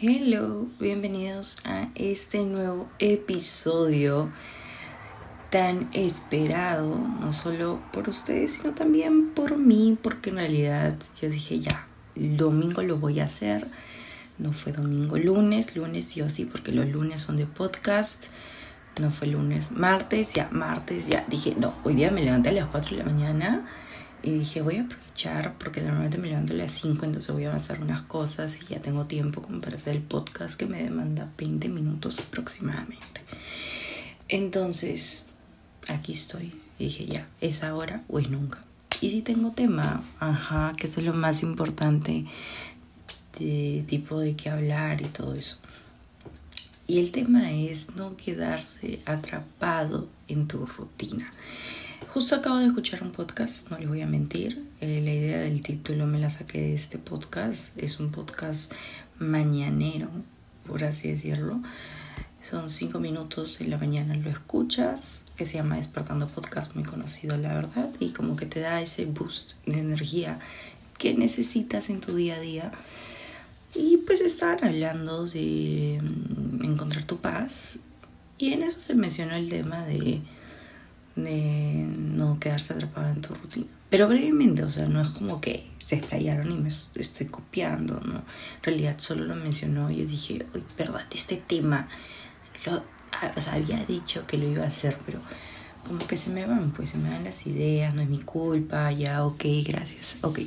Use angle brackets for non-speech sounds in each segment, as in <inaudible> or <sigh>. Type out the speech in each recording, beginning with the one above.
Hello, bienvenidos a este nuevo episodio tan esperado, no solo por ustedes, sino también por mí, porque en realidad yo dije ya, domingo lo voy a hacer. No fue domingo, lunes, lunes sí o sí, porque los lunes son de podcast. No fue lunes, martes, ya, martes, ya. Dije, no, hoy día me levanté a las 4 de la mañana y dije, voy a aprovechar porque normalmente me levanto a las 5, entonces voy a avanzar unas cosas y ya tengo tiempo como para hacer el podcast que me demanda 20 minutos aproximadamente. Entonces, aquí estoy. Dije, ya, es ahora o es nunca. Y si tengo tema, ajá, que es lo más importante de tipo de qué hablar y todo eso. Y el tema es no quedarse atrapado en tu rutina. Justo acabo de escuchar un podcast, no les voy a mentir. Eh, la idea del título me la saqué de este podcast. Es un podcast mañanero, por así decirlo. Son cinco minutos en la mañana, lo escuchas, que se llama Despertando Podcast, muy conocido la verdad, y como que te da ese boost de energía que necesitas en tu día a día. Y pues estaban hablando de mm, encontrar tu paz, y en eso se mencionó el tema de de no quedarse atrapado en tu rutina. Pero brevemente, o sea, no es como que se explayaron y me estoy copiando, ¿no? En realidad solo lo mencionó y yo dije, oye, verdad, este tema, lo, o sea, había dicho que lo iba a hacer, pero como que se me van, pues se me van las ideas, no es mi culpa, ya, ok, gracias, ok.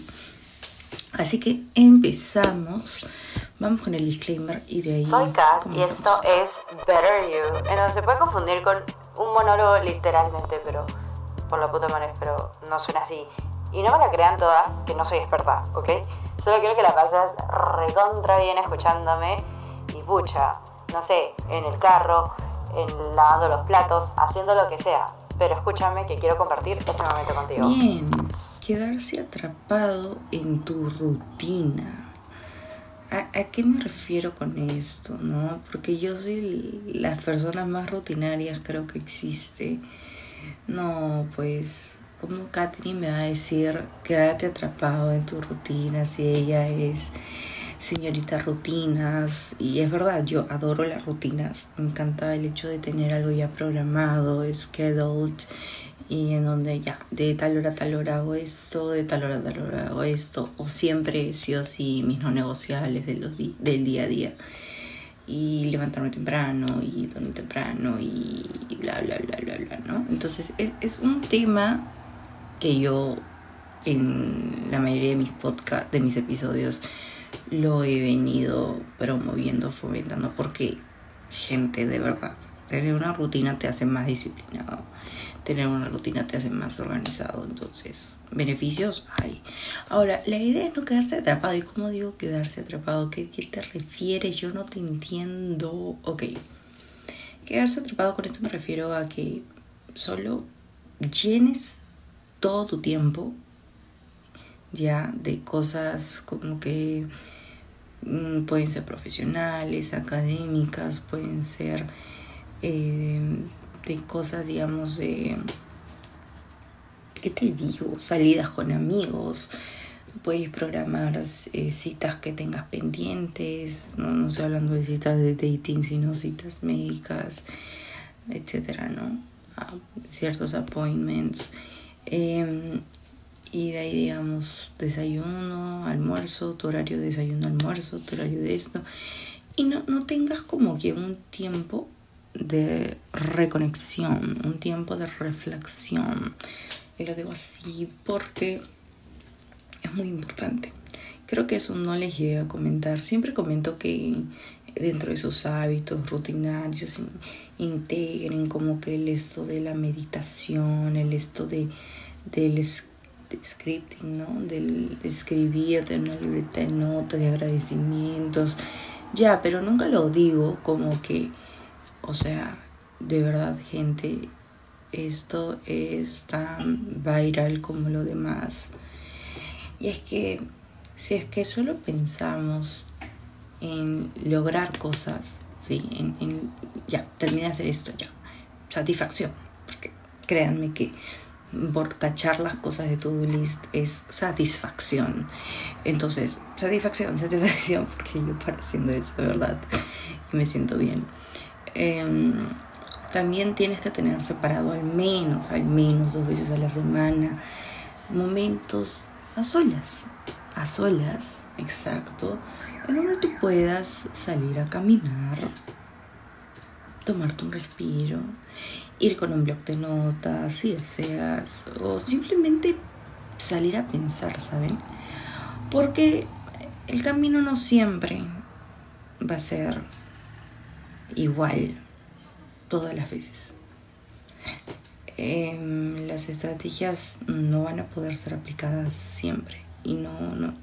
Así que empezamos. Vamos con el disclaimer y de ahí. Soy Kat y esto es Better You, en donde se puede confundir con un monólogo literalmente, pero por la puta madre, pero no suena así. Y no me la crean todas, que no soy experta, ¿ok? Solo quiero que la pases recontra bien escuchándome y pucha, no sé, en el carro, en lavando los platos, haciendo lo que sea. Pero escúchame que quiero compartir este momento contigo. Bien, quedarse atrapado en tu rutina ¿A, qué me refiero con esto? ¿no? Porque yo soy la persona más rutinaria creo que existe. No, pues, como Katherine me va a decir, quédate atrapado en tu rutina si ella es señorita rutinas y es verdad, yo adoro las rutinas, me encanta el hecho de tener algo ya programado, scheduled y en donde ya de tal hora a tal hora hago esto, de tal hora a tal hora hago esto, o siempre sí o sí mis no negociables del día a día. Y levantarme temprano y dormir temprano y bla, bla, bla, bla, bla, ¿no? Entonces es, es un tema que yo en la mayoría de mis podcasts, de mis episodios, lo he venido promoviendo, fomentando, porque gente, de verdad, tener una rutina te hace más disciplinado tener una rutina te hace más organizado. Entonces, beneficios hay. Ahora, la idea es no quedarse atrapado. ¿Y cómo digo quedarse atrapado? ¿Qué, qué te refieres? Yo no te entiendo. Ok. Quedarse atrapado con esto me refiero a que solo llenes todo tu tiempo ya de cosas como que mm, pueden ser profesionales, académicas, pueden ser eh, de cosas, digamos, de, ¿qué te digo? Salidas con amigos, puedes programar eh, citas que tengas pendientes, no, no estoy hablando de citas de dating, sino citas médicas, etcétera, ¿no? Ah, ciertos appointments. Em, y de ahí, digamos, desayuno, almuerzo, tu horario de desayuno, almuerzo, tu horario de esto. Y no, no tengas como que un tiempo de reconexión, un tiempo de reflexión. Y lo digo así porque es muy importante. Creo que eso no les llegué a comentar. Siempre comento que dentro de sus hábitos rutinarios integren como que el esto de la meditación, el esto de, del scripting, ¿no? Del escribir de una libreta de notas, de agradecimientos. Ya, pero nunca lo digo como que o sea, de verdad, gente, esto es tan viral como lo demás. Y es que si es que solo pensamos en lograr cosas, ¿sí? En, ya, terminé de hacer esto, ya. Satisfacción. Porque créanme que por tachar las cosas de tu list es satisfacción. Entonces, satisfacción, <laughs> satisfacción, porque yo para haciendo eso, de verdad, y me siento bien. Em, también tienes que tener separado al menos, al menos dos veces a la semana, momentos a solas, a solas, exacto, en donde tú puedas salir a caminar, tomarte un respiro, ir con un blog de notas si deseas, o simplemente salir a pensar, ¿saben? Porque el camino no siempre va a ser igual todas las veces. Em, las estrategias no van a poder ser aplicadas siempre y no, no,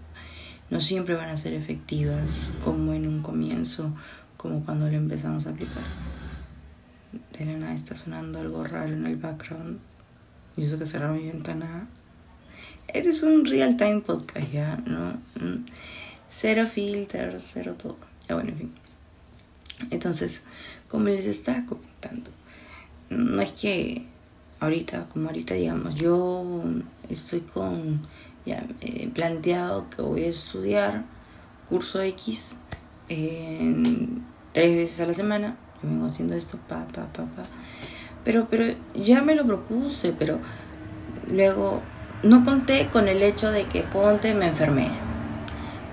no siempre van a ser efectivas como en un comienzo, como cuando lo empezamos a aplicar. De nada está sonando algo raro en el background. Y eso que cerrar mi ventana. Este es un real time podcast ya, ¿no? Mm. Cero filters, cero todo. Ya bueno, en fin. Entonces, como les estaba comentando, no es que ahorita, como ahorita digamos, yo estoy con ya eh, planteado que voy a estudiar curso X tres veces a la semana. Yo vengo haciendo esto, pa, pa, pa, pa. Pero, pero ya me lo propuse, pero luego no conté con el hecho de que ponte me enfermé.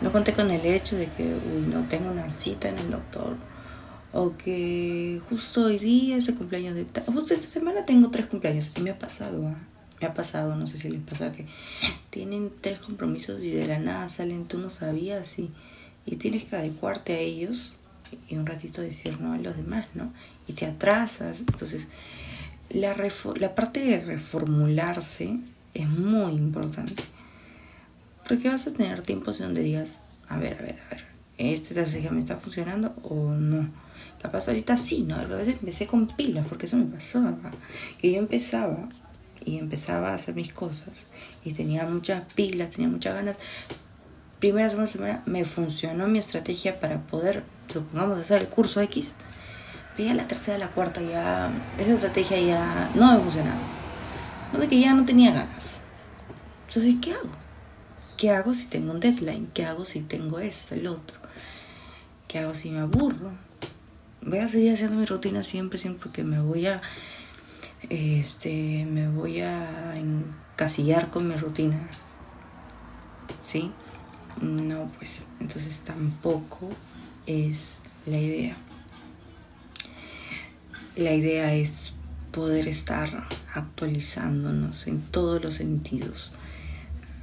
No conté con el hecho de que no tengo una cita en el doctor o que justo hoy día es el cumpleaños de... Justo esta semana tengo tres cumpleaños y me ha pasado, ¿ah? me ha pasado, no sé si les pasa que tienen tres compromisos y de la nada salen, tú no sabías y, y tienes que adecuarte a ellos y un ratito decir no a los demás, ¿no? Y te atrasas. Entonces, la, la parte de reformularse es muy importante. Porque vas a tener tiempos en donde digas, a ver, a ver, a ver, ¿esta estrategia me está funcionando o no? Capaz ahorita sí, ¿no? A veces empecé con pilas, porque eso me pasaba. Que yo empezaba y empezaba a hacer mis cosas y tenía muchas pilas, tenía muchas ganas. Primera, segunda semana me funcionó mi estrategia para poder, supongamos, hacer el curso X. Pero ya la tercera, la cuarta ya, esa estrategia ya no me funcionaba. No de que ya no tenía ganas. Entonces, ¿qué hago? ¿Qué hago si tengo un deadline? ¿Qué hago si tengo eso, el otro? ¿Qué hago si me aburro? voy a seguir haciendo mi rutina siempre, siempre porque me voy a, este, me voy a encasillar con mi rutina. ¿Sí? No, pues entonces tampoco es la idea. La idea es poder estar actualizándonos en todos los sentidos.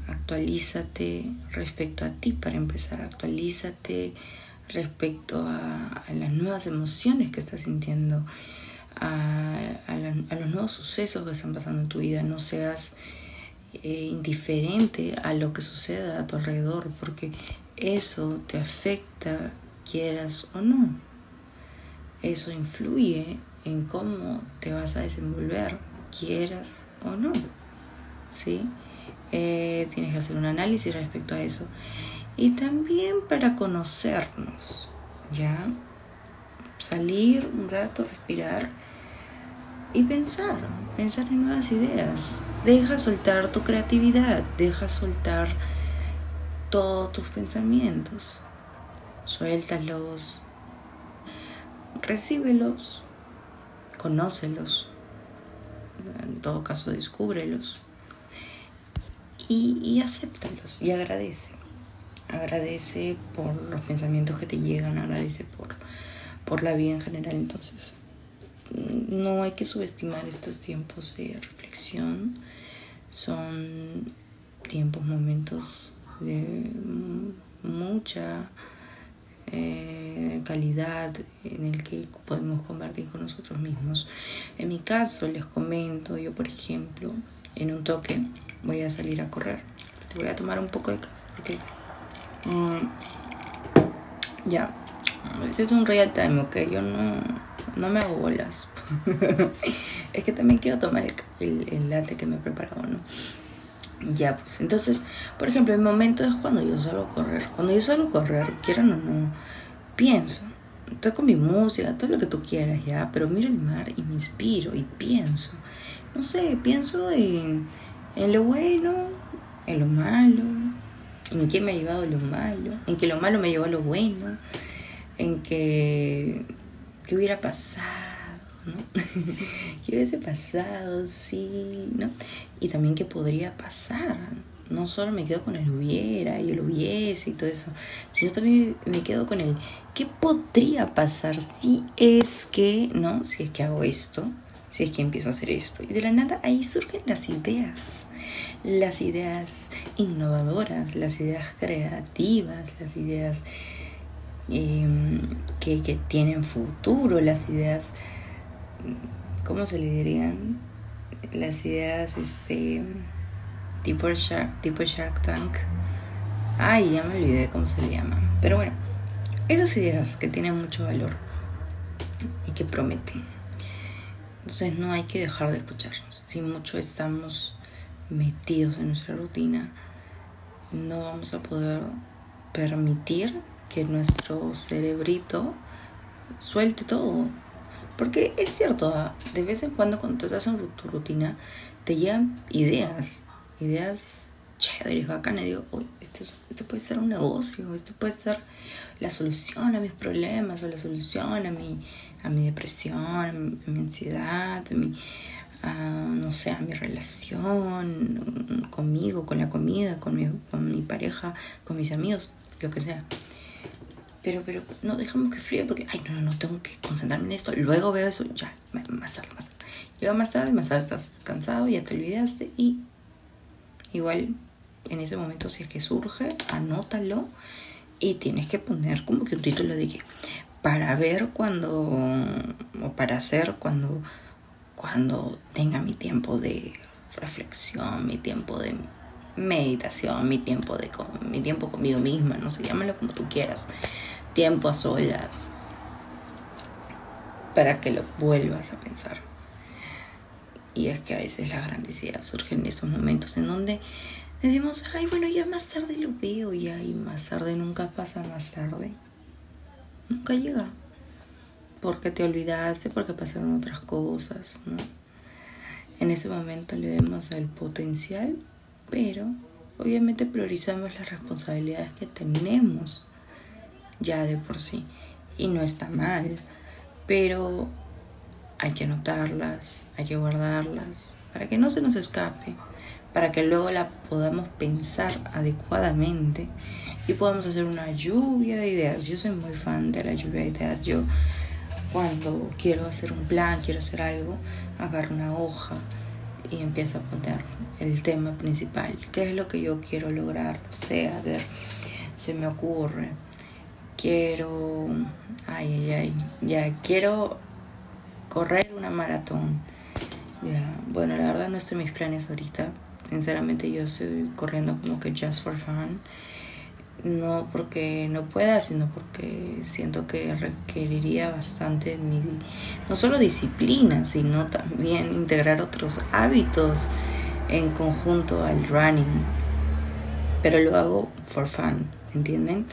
Actualízate respecto a ti para empezar, actualízate respecto a, las nuevas emociones que estás sintiendo, a, los nuevos sucesos que están pasando en tu vida. No seas eh, indiferente a lo que suceda a tu alrededor, porque eso te afecta, quieras o no. Eso influye en cómo te vas a desenvolver, quieras o no. ¿Sí? Eh, tienes que hacer un análisis respecto a eso y también para conocernos, ¿ya? Salir un rato, respirar y pensar, pensar en nuevas ideas. Deja soltar tu creatividad, deja soltar todos tus pensamientos. Suéltalos, recíbelos, conócelos, en todo caso descúbrelos. Y, acéptalos y agradece. Agradece por los pensamientos que te llegan, agradece por, por la vida en general. Entonces, no hay que subestimar estos tiempos de reflexión. Son tiempos, momentos de mucha eh, calidad en el que podemos compartir con nosotros mismos. En mi caso, les comento, yo por ejemplo, en un toque voy a salir a correr. Voy a tomar un poco de café Mm, ya. Este es un real time, ok. Yo no, no me hago bolas. <laughs> es que también quiero tomar el, el, latte que me he preparado, ¿no? Ya, pues entonces, por ejemplo, el momento es cuando yo a correr. Cuando yo a correr, quieran o no, pienso. Estoy con mi música, todo lo que tú quieras, ya, pero miro el mar y me inspiro y pienso. no sé, pienso en, en lo bueno, en lo malo, en qué me ha llevado lo malo, en que lo malo me llevó a lo bueno, en que, qué hubiera pasado, ¿no? <laughs> ¿Qué hubiese pasado? Sí, ¿no? Y también qué podría pasar. No solo me quedo con el hubiera y el hubiese y todo eso, sino también me quedo con el qué podría pasar si es que, ¿no? Si es que hago esto, si es que empiezo a hacer esto. Y de la nada ahí surgen las ideas, las ideas innovadoras, las ideas creativas, las ideas em, que, que, tienen futuro, las ideas, ¿cómo se le dirían? Las ideas, este, tipo Shark, tipo Shark Tank. Ay, ya me olvidé cómo se le llama. Pero bueno, esas ideas que tienen mucho valor y que prometen. Entonces no hay que dejar de escucharnos. Si mucho estamos metidos en nuestra rutina, no vamos a poder permitir que nuestro cerebrito suelte todo. Porque es cierto, ah, de vez en cuando cuando tú estás en tu rutina, te llegan ideas, ideas chéveres, bacanas. Digo, esto, esto puede ser un negocio, esto puede ser la solución a mis problemas o la solución a mi, a mi depresión, a mi, ansiedad, a mi, no sé, a mi relación conmigo, con la comida, con mi, con mi pareja, con mis amigos, lo que sea. Pero, pero no dejamos que fríe porque, ay, no, no, no, tengo que concentrarme en esto. Luego veo eso, ya, más tarde, más tarde. Llega más tarde, más tarde estás cansado, ya te olvidaste y igual en ese momento si es que surge, anótalo y tienes que poner como que un título de que para ver cuando o para hacer cuando cuando tenga mi tiempo de reflexión, mi tiempo de meditación, mi tiempo de mi tiempo conmigo misma, no sé, llámalo como tú quieras. Tiempo a solas para que lo vuelvas a pensar. Y es que a veces las grandes ideas surgen en esos momentos en donde decimos, ay, bueno, ya más tarde lo veo, ya, y más tarde nunca pasa más tarde. Nunca llega. Porque te olvidaste, porque pasaron otras cosas, ¿no? En ese momento le vemos el potencial, pero obviamente priorizamos las responsabilidades que tenemos ya de por sí. Y no está mal, pero hay que anotarlas, hay que guardarlas, para que no se nos escape para que luego la podamos pensar adecuadamente y podamos hacer una lluvia de ideas. Yo soy muy fan de la lluvia de ideas. Yo cuando quiero hacer un plan, quiero hacer algo, agarro una hoja y empiezo a poner el tema principal. ¿Qué es lo que yo quiero lograr? Sea, ver, se me ocurre. Quiero, ay, ay, ay, ya quiero correr una maratón. Ya, bueno, la verdad no estoy en mis planes ahorita, Sinceramente yo estoy corriendo como que just for fun. No porque no pueda, sino porque siento que requeriría bastante mi, no solo disciplina, sino también integrar otros hábitos en conjunto al running. Pero lo hago for fun, ¿entienden?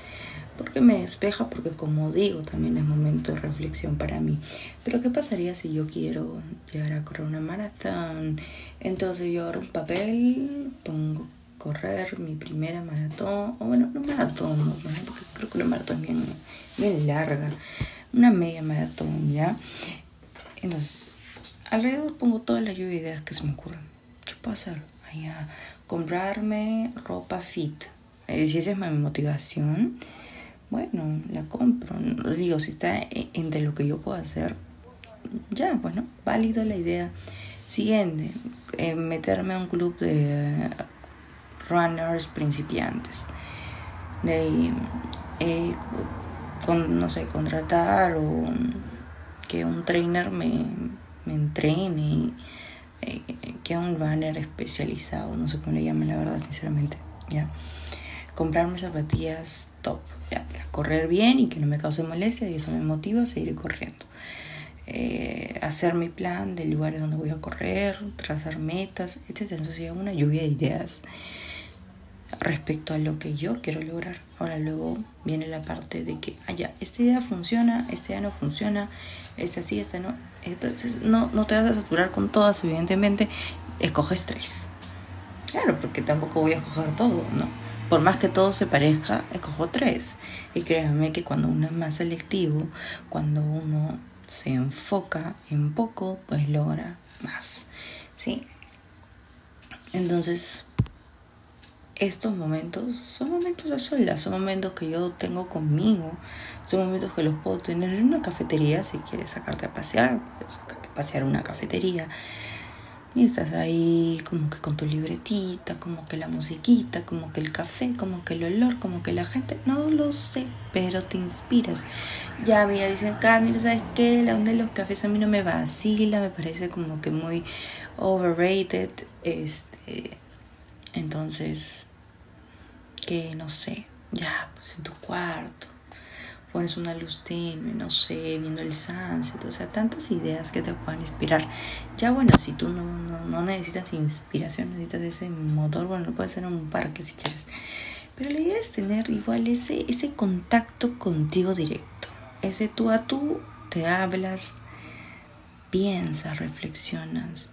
porque me despeja, porque como digo, también es momento de reflexión para mí. Pero ¿qué pasaría si yo quiero llegar a correr una maratón? Entonces yo agarro un papel, pongo correr mi primera maratón, o bueno, no maratón, porque creo que una maratón es bien, bien larga, una media maratón, ¿ya? Entonces, alrededor pongo todas las ideas que se me ocurren. ¿Qué puedo hacer? a comprarme ropa fit. Si esa es mi motivación, bueno, la compro. Digo, si está e, entre lo que yo puedo hacer, ya, bueno, válido la idea. Siguiente, eh, meterme a un club de runners principiantes. De eh, con, no sé, contratar o que un trainer me, me entrene, eh, que un runner especializado, no sé cómo le llaman la verdad, sinceramente, ya. Comprarme zapatillas top correr bien y que no me cause molestia y eso me motiva a seguir corriendo. Eh, hacer mi plan del lugar donde voy a correr, trazar metas, etc. Entonces una lluvia de ideas. Respecto a lo que yo quiero lograr. Ahora luego viene la parte de que, ah, esta idea funciona, esta idea no funciona, esta sí, esta no. Entonces no, no te vas a saturar con todas, evidentemente, escoges tres. Claro, porque tampoco voy a escoger todo, ¿no? Por más que todo se parezca, escojo tres. Y créanme que cuando uno es más selectivo, cuando uno se enfoca en poco, pues logra más. ¿Sí? Entonces, estos momentos son momentos de solas, son momentos que yo tengo conmigo, son momentos que los puedo tener en una cafetería si quieres sacarte a pasear, puedo sacarte a pasear una cafetería. Y estás ahí como que con tu libretita, como que la musiquita, como que el café, como que el olor, como que la gente, no lo sé, pero te inspiras. Ya, mira, dicen, acá, mira, ¿sabes qué? La onda de los cafés a mí no me vacila, me parece como que muy overrated. Este, entonces, que no sé, ya, pues en tu cuarto, pones una luz tenue, no sé, viendo el sunset, o sea, tantas ideas que te puedan inspirar. Ya bueno, si tú no, no, necesitas inspiración, necesitas ese motor, bueno, lo puedes hacer en un parque si quieres. Pero la idea es tener igual ese, ese contacto contigo directo. Ese tú a tú te hablas, piensas, reflexionas,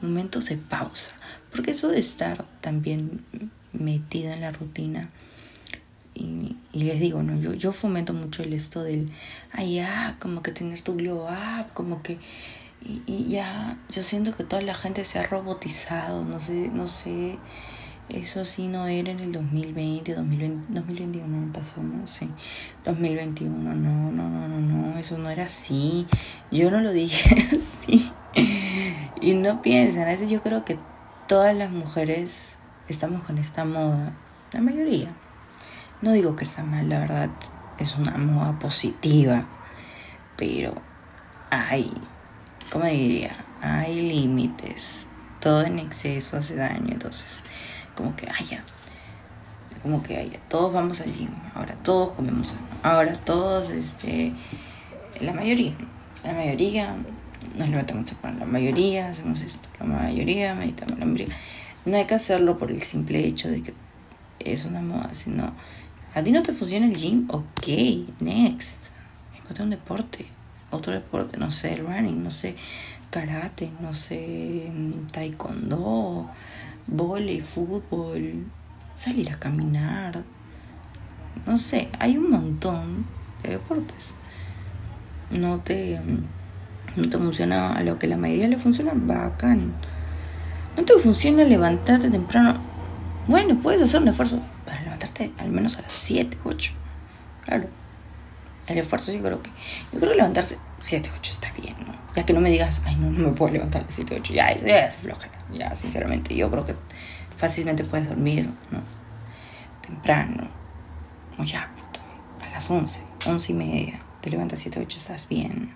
momentos de pausa. Porque eso de estar también metida en la rutina, y, les digo, ¿no? Yo, yo fomento mucho el esto del, ay, ya, como que tener tu glow up, como que, y, ya, yo siento que toda la gente se ha robotizado, no sé, no sé, eso sí no era en el 2020, 2020 2021 me pasó, no sé, 2021, no, no, no, no, no, eso no era así, yo no lo dije <laughs> así, y no piensan, a veces yo creo que todas las mujeres estamos con esta moda, la mayoría, no digo que está mal, la verdad es una moda positiva, pero hay, ¿cómo diría? Hay límites. Todo en exceso hace daño, entonces como que haya, como que haya, todos vamos al gym, ahora todos comemos ahora todos, este, la mayoría, la mayoría nos levantamos a la mayoría hacemos esto, la mayoría meditamos, la mayoría. No hay que hacerlo por el simple hecho de que es una moda, sino ¿A ti no te funciona el gym? Ok, next. Encuentra un deporte. Otro deporte, no sé, running, no sé, karate, no sé, taekwondo, volei, fútbol, salir a caminar. No sé, hay un montón de deportes. No te, no te funciona a lo que la mayoría le funciona, bacán. No te funciona levantarte temprano. Bueno, puedes hacer un esfuerzo al menos a las 7, 8. Claro. El esfuerzo yo creo que... Yo creo que levantarse 7, 8 ¿no? Ya que no me digas, ay, no, no me puedo levantar a las 7, 8. Ya, eso ya es flojera. Ya, sinceramente, yo creo que fácilmente puedes dormir, ¿no? Temprano. O ya, a las 11, 11 y media. Te levantas 7, 8, estás bien.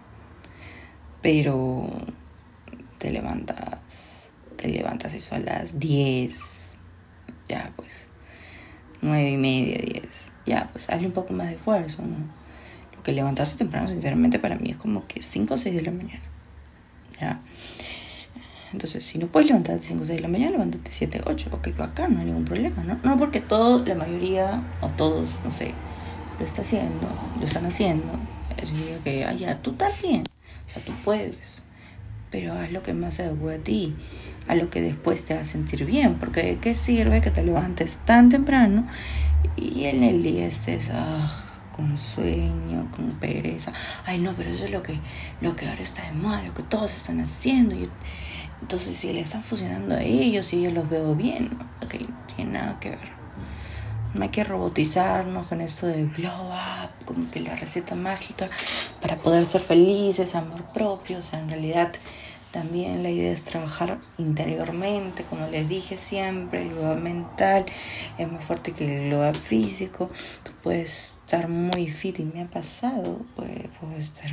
Pero te levantas, te levantas eso a las 10. Ya, pues nueve y media, diez. Ya, pues hazle un poco más de esfuerzo, ¿no? Lo que levantarse temprano, sinceramente, para mí es como que 5 o 6 de la mañana. Entonces, si no puedes levantarte 5 o 6 de la mañana, levántate 7, 8. Ok, acá no hay ningún problema, ¿no? No porque todo, la mayoría, o todos, no sé, lo está haciendo, lo están haciendo. Significa que, ah, tú también. O sea, tú puedes. Pero haz lo que más se adecue a ti a lo que después te va a sentir bien, porque ¿de qué sirve que te levantes tan temprano y en el día estés ah, con sueño, con pereza? Ay, no, pero eso es lo que, lo que ahora está de mal, lo que todos están haciendo. Y, entonces, si le están funcionando a ellos y yo los veo bien, ok, no tiene nada que ver. No hay que robotizarnos con esto de glow up, como que la receta mágica para poder ser felices, amor propio. O sea, en realidad también la idea es trabajar interiormente, como les dije siempre, el globo mental es más fuerte que el globo físico. Tú puedes estar muy fit y me ha pasado, pues, puedo estar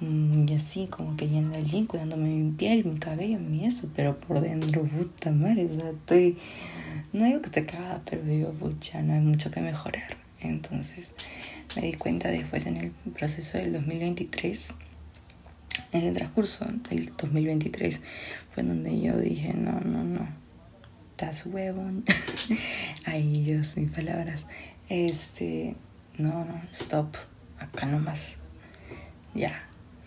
mm, y así como que yendo al cuidándome mi piel, mi cabello, mi eso, pero por dentro, puta madre, o estoy, no digo que te caga, pero digo, pucha, no hay mucho que mejorar. Entonces me di cuenta después en el proceso del 2023 en el transcurso del 2023 fue donde yo dije, no, no, no, estás huevón. Ay, Dios, mis palabras. Este, no, no, stop. Acá nomás. Ya,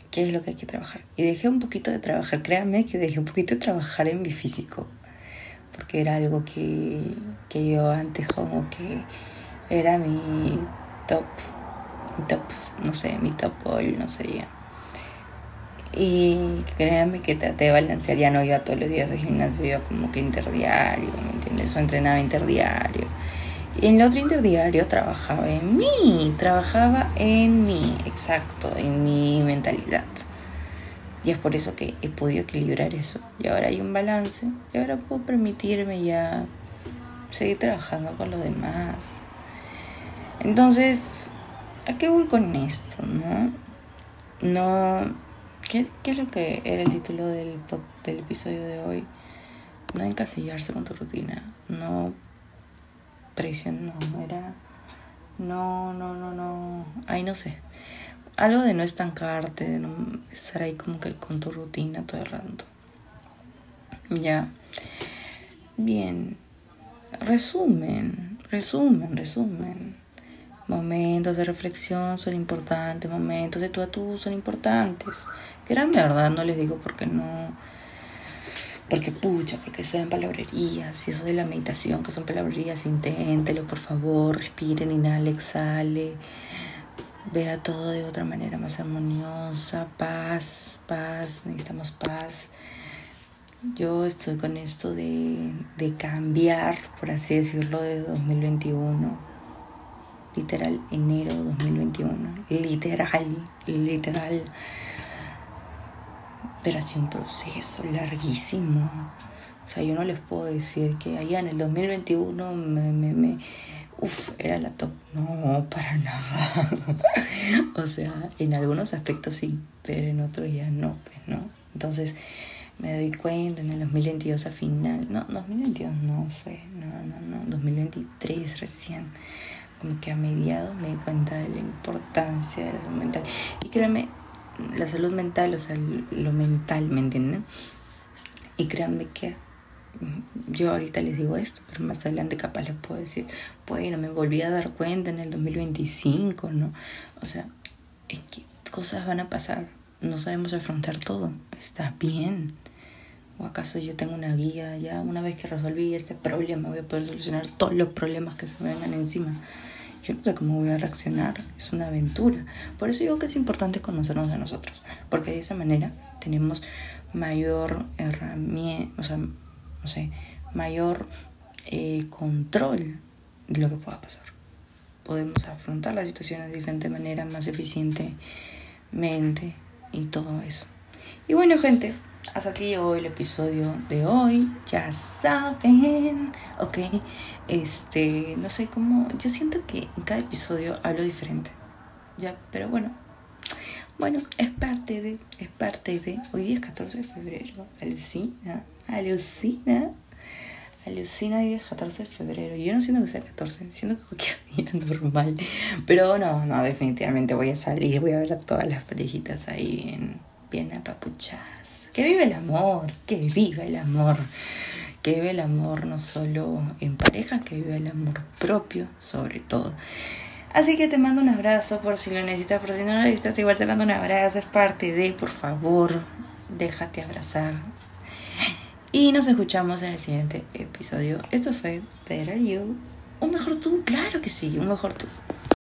¿qué es lo que hay que trabajar? Y dejé un poquito de trabajar, créanme que dejé un poquito de trabajar en mi físico. Porque era algo que, que yo antes como que era mi top, mi top, no sé, mi top goal, no sé. Y créanme que traté de balancear, ya no iba todos los días al gimnasio, iba como que interdiario, ¿me entiendes? O entrenaba interdiario. Y en el otro interdiario trabajaba en mí, trabajaba en mí, exacto, en mi mentalidad. Y es por eso que he podido equilibrar eso. Y ahora hay un balance. Y ahora puedo permitirme ya seguir trabajando con los demás. Entonces, ¿a qué voy con esto? No, no ¿Qué, es lo que era el título del, del episodio de hoy? No encasillarse con tu rutina, no presión, no, era... No, no, no, no. Ay, no sé. Algo de no estancarte, de no estar ahí como que con tu rutina todo el rato. Ya. Bien. Resumen, resumen, resumen. Momentos de reflexión son importantes, momentos de tú a tú son importantes. Eran verdad, no les digo porque no. Porque pucha, porque sean palabrerías y eso de la meditación, que son palabrerías, inténtelo por favor, respiren, inhale, exhale. Vea todo de otra manera más armoniosa, paz, paz, necesitamos paz. Yo estoy con esto de, de cambiar, por así decirlo, de 2021 literal enero 2021, literal, literal. Pero ha sido un proceso larguísimo. O sea, yo no les puedo decir que allá en el 2021 me, me, me uf, era la top. No, para nada. <laughs> o sea, en algunos aspectos sí, pero en otros ya no, pues, ¿no? Entonces me doy cuenta en el 2022 a final, no, 2022 no fue, no, no, no, 2023 recién como que a mediados me di cuenta de la importancia de la salud mental. Y créanme, la salud mental, o sea, lo mental, ¿me entienden? Y créanme que yo ahorita les digo esto, pero más adelante capaz les puedo decir, bueno, me volví a dar cuenta en el 2025, ¿no? O sea, es que cosas van a pasar, no sabemos afrontar todo, está bien. ¿O acaso yo tengo una guía ya? Una vez que resolví este problema voy a poder solucionar todos los problemas que se me vengan encima yo no sé cómo voy a reaccionar, es una aventura. Por eso digo que es importante conocernos a nosotros, porque de esa manera tenemos mayor herramienta, o sea, no sé, mayor eh, control de lo que pueda pasar. Podemos afrontar las situaciones de diferente manera, más eficientemente y todo eso. Y bueno, gente, hasta aquí llegó el episodio de hoy. Ya saben, ok. Este, no sé cómo. Yo siento que en cada episodio hablo diferente. Ya, pero bueno. Bueno, es parte de. Es parte de. Hoy día es 14 de febrero. Alucina. Alucina. Alucina hoy día es 14 de febrero. Yo no siento que sea 14, siento que cualquier <laughs> día normal. Pero no, no, definitivamente voy a salir. Voy a ver a todas las parejitas ahí en bien apapuchadas. Que vive el amor, que vive el amor. Que vive el amor no solo en pareja, que vive el amor propio sobre todo. Así que te mando un abrazo por si lo necesitas, pero si no lo necesitas, igual te mando un abrazo, es parte de, por favor, déjate abrazar. Y nos escuchamos en el siguiente episodio. Esto fue Better You. Un mejor tú, claro que sí, un mejor tú.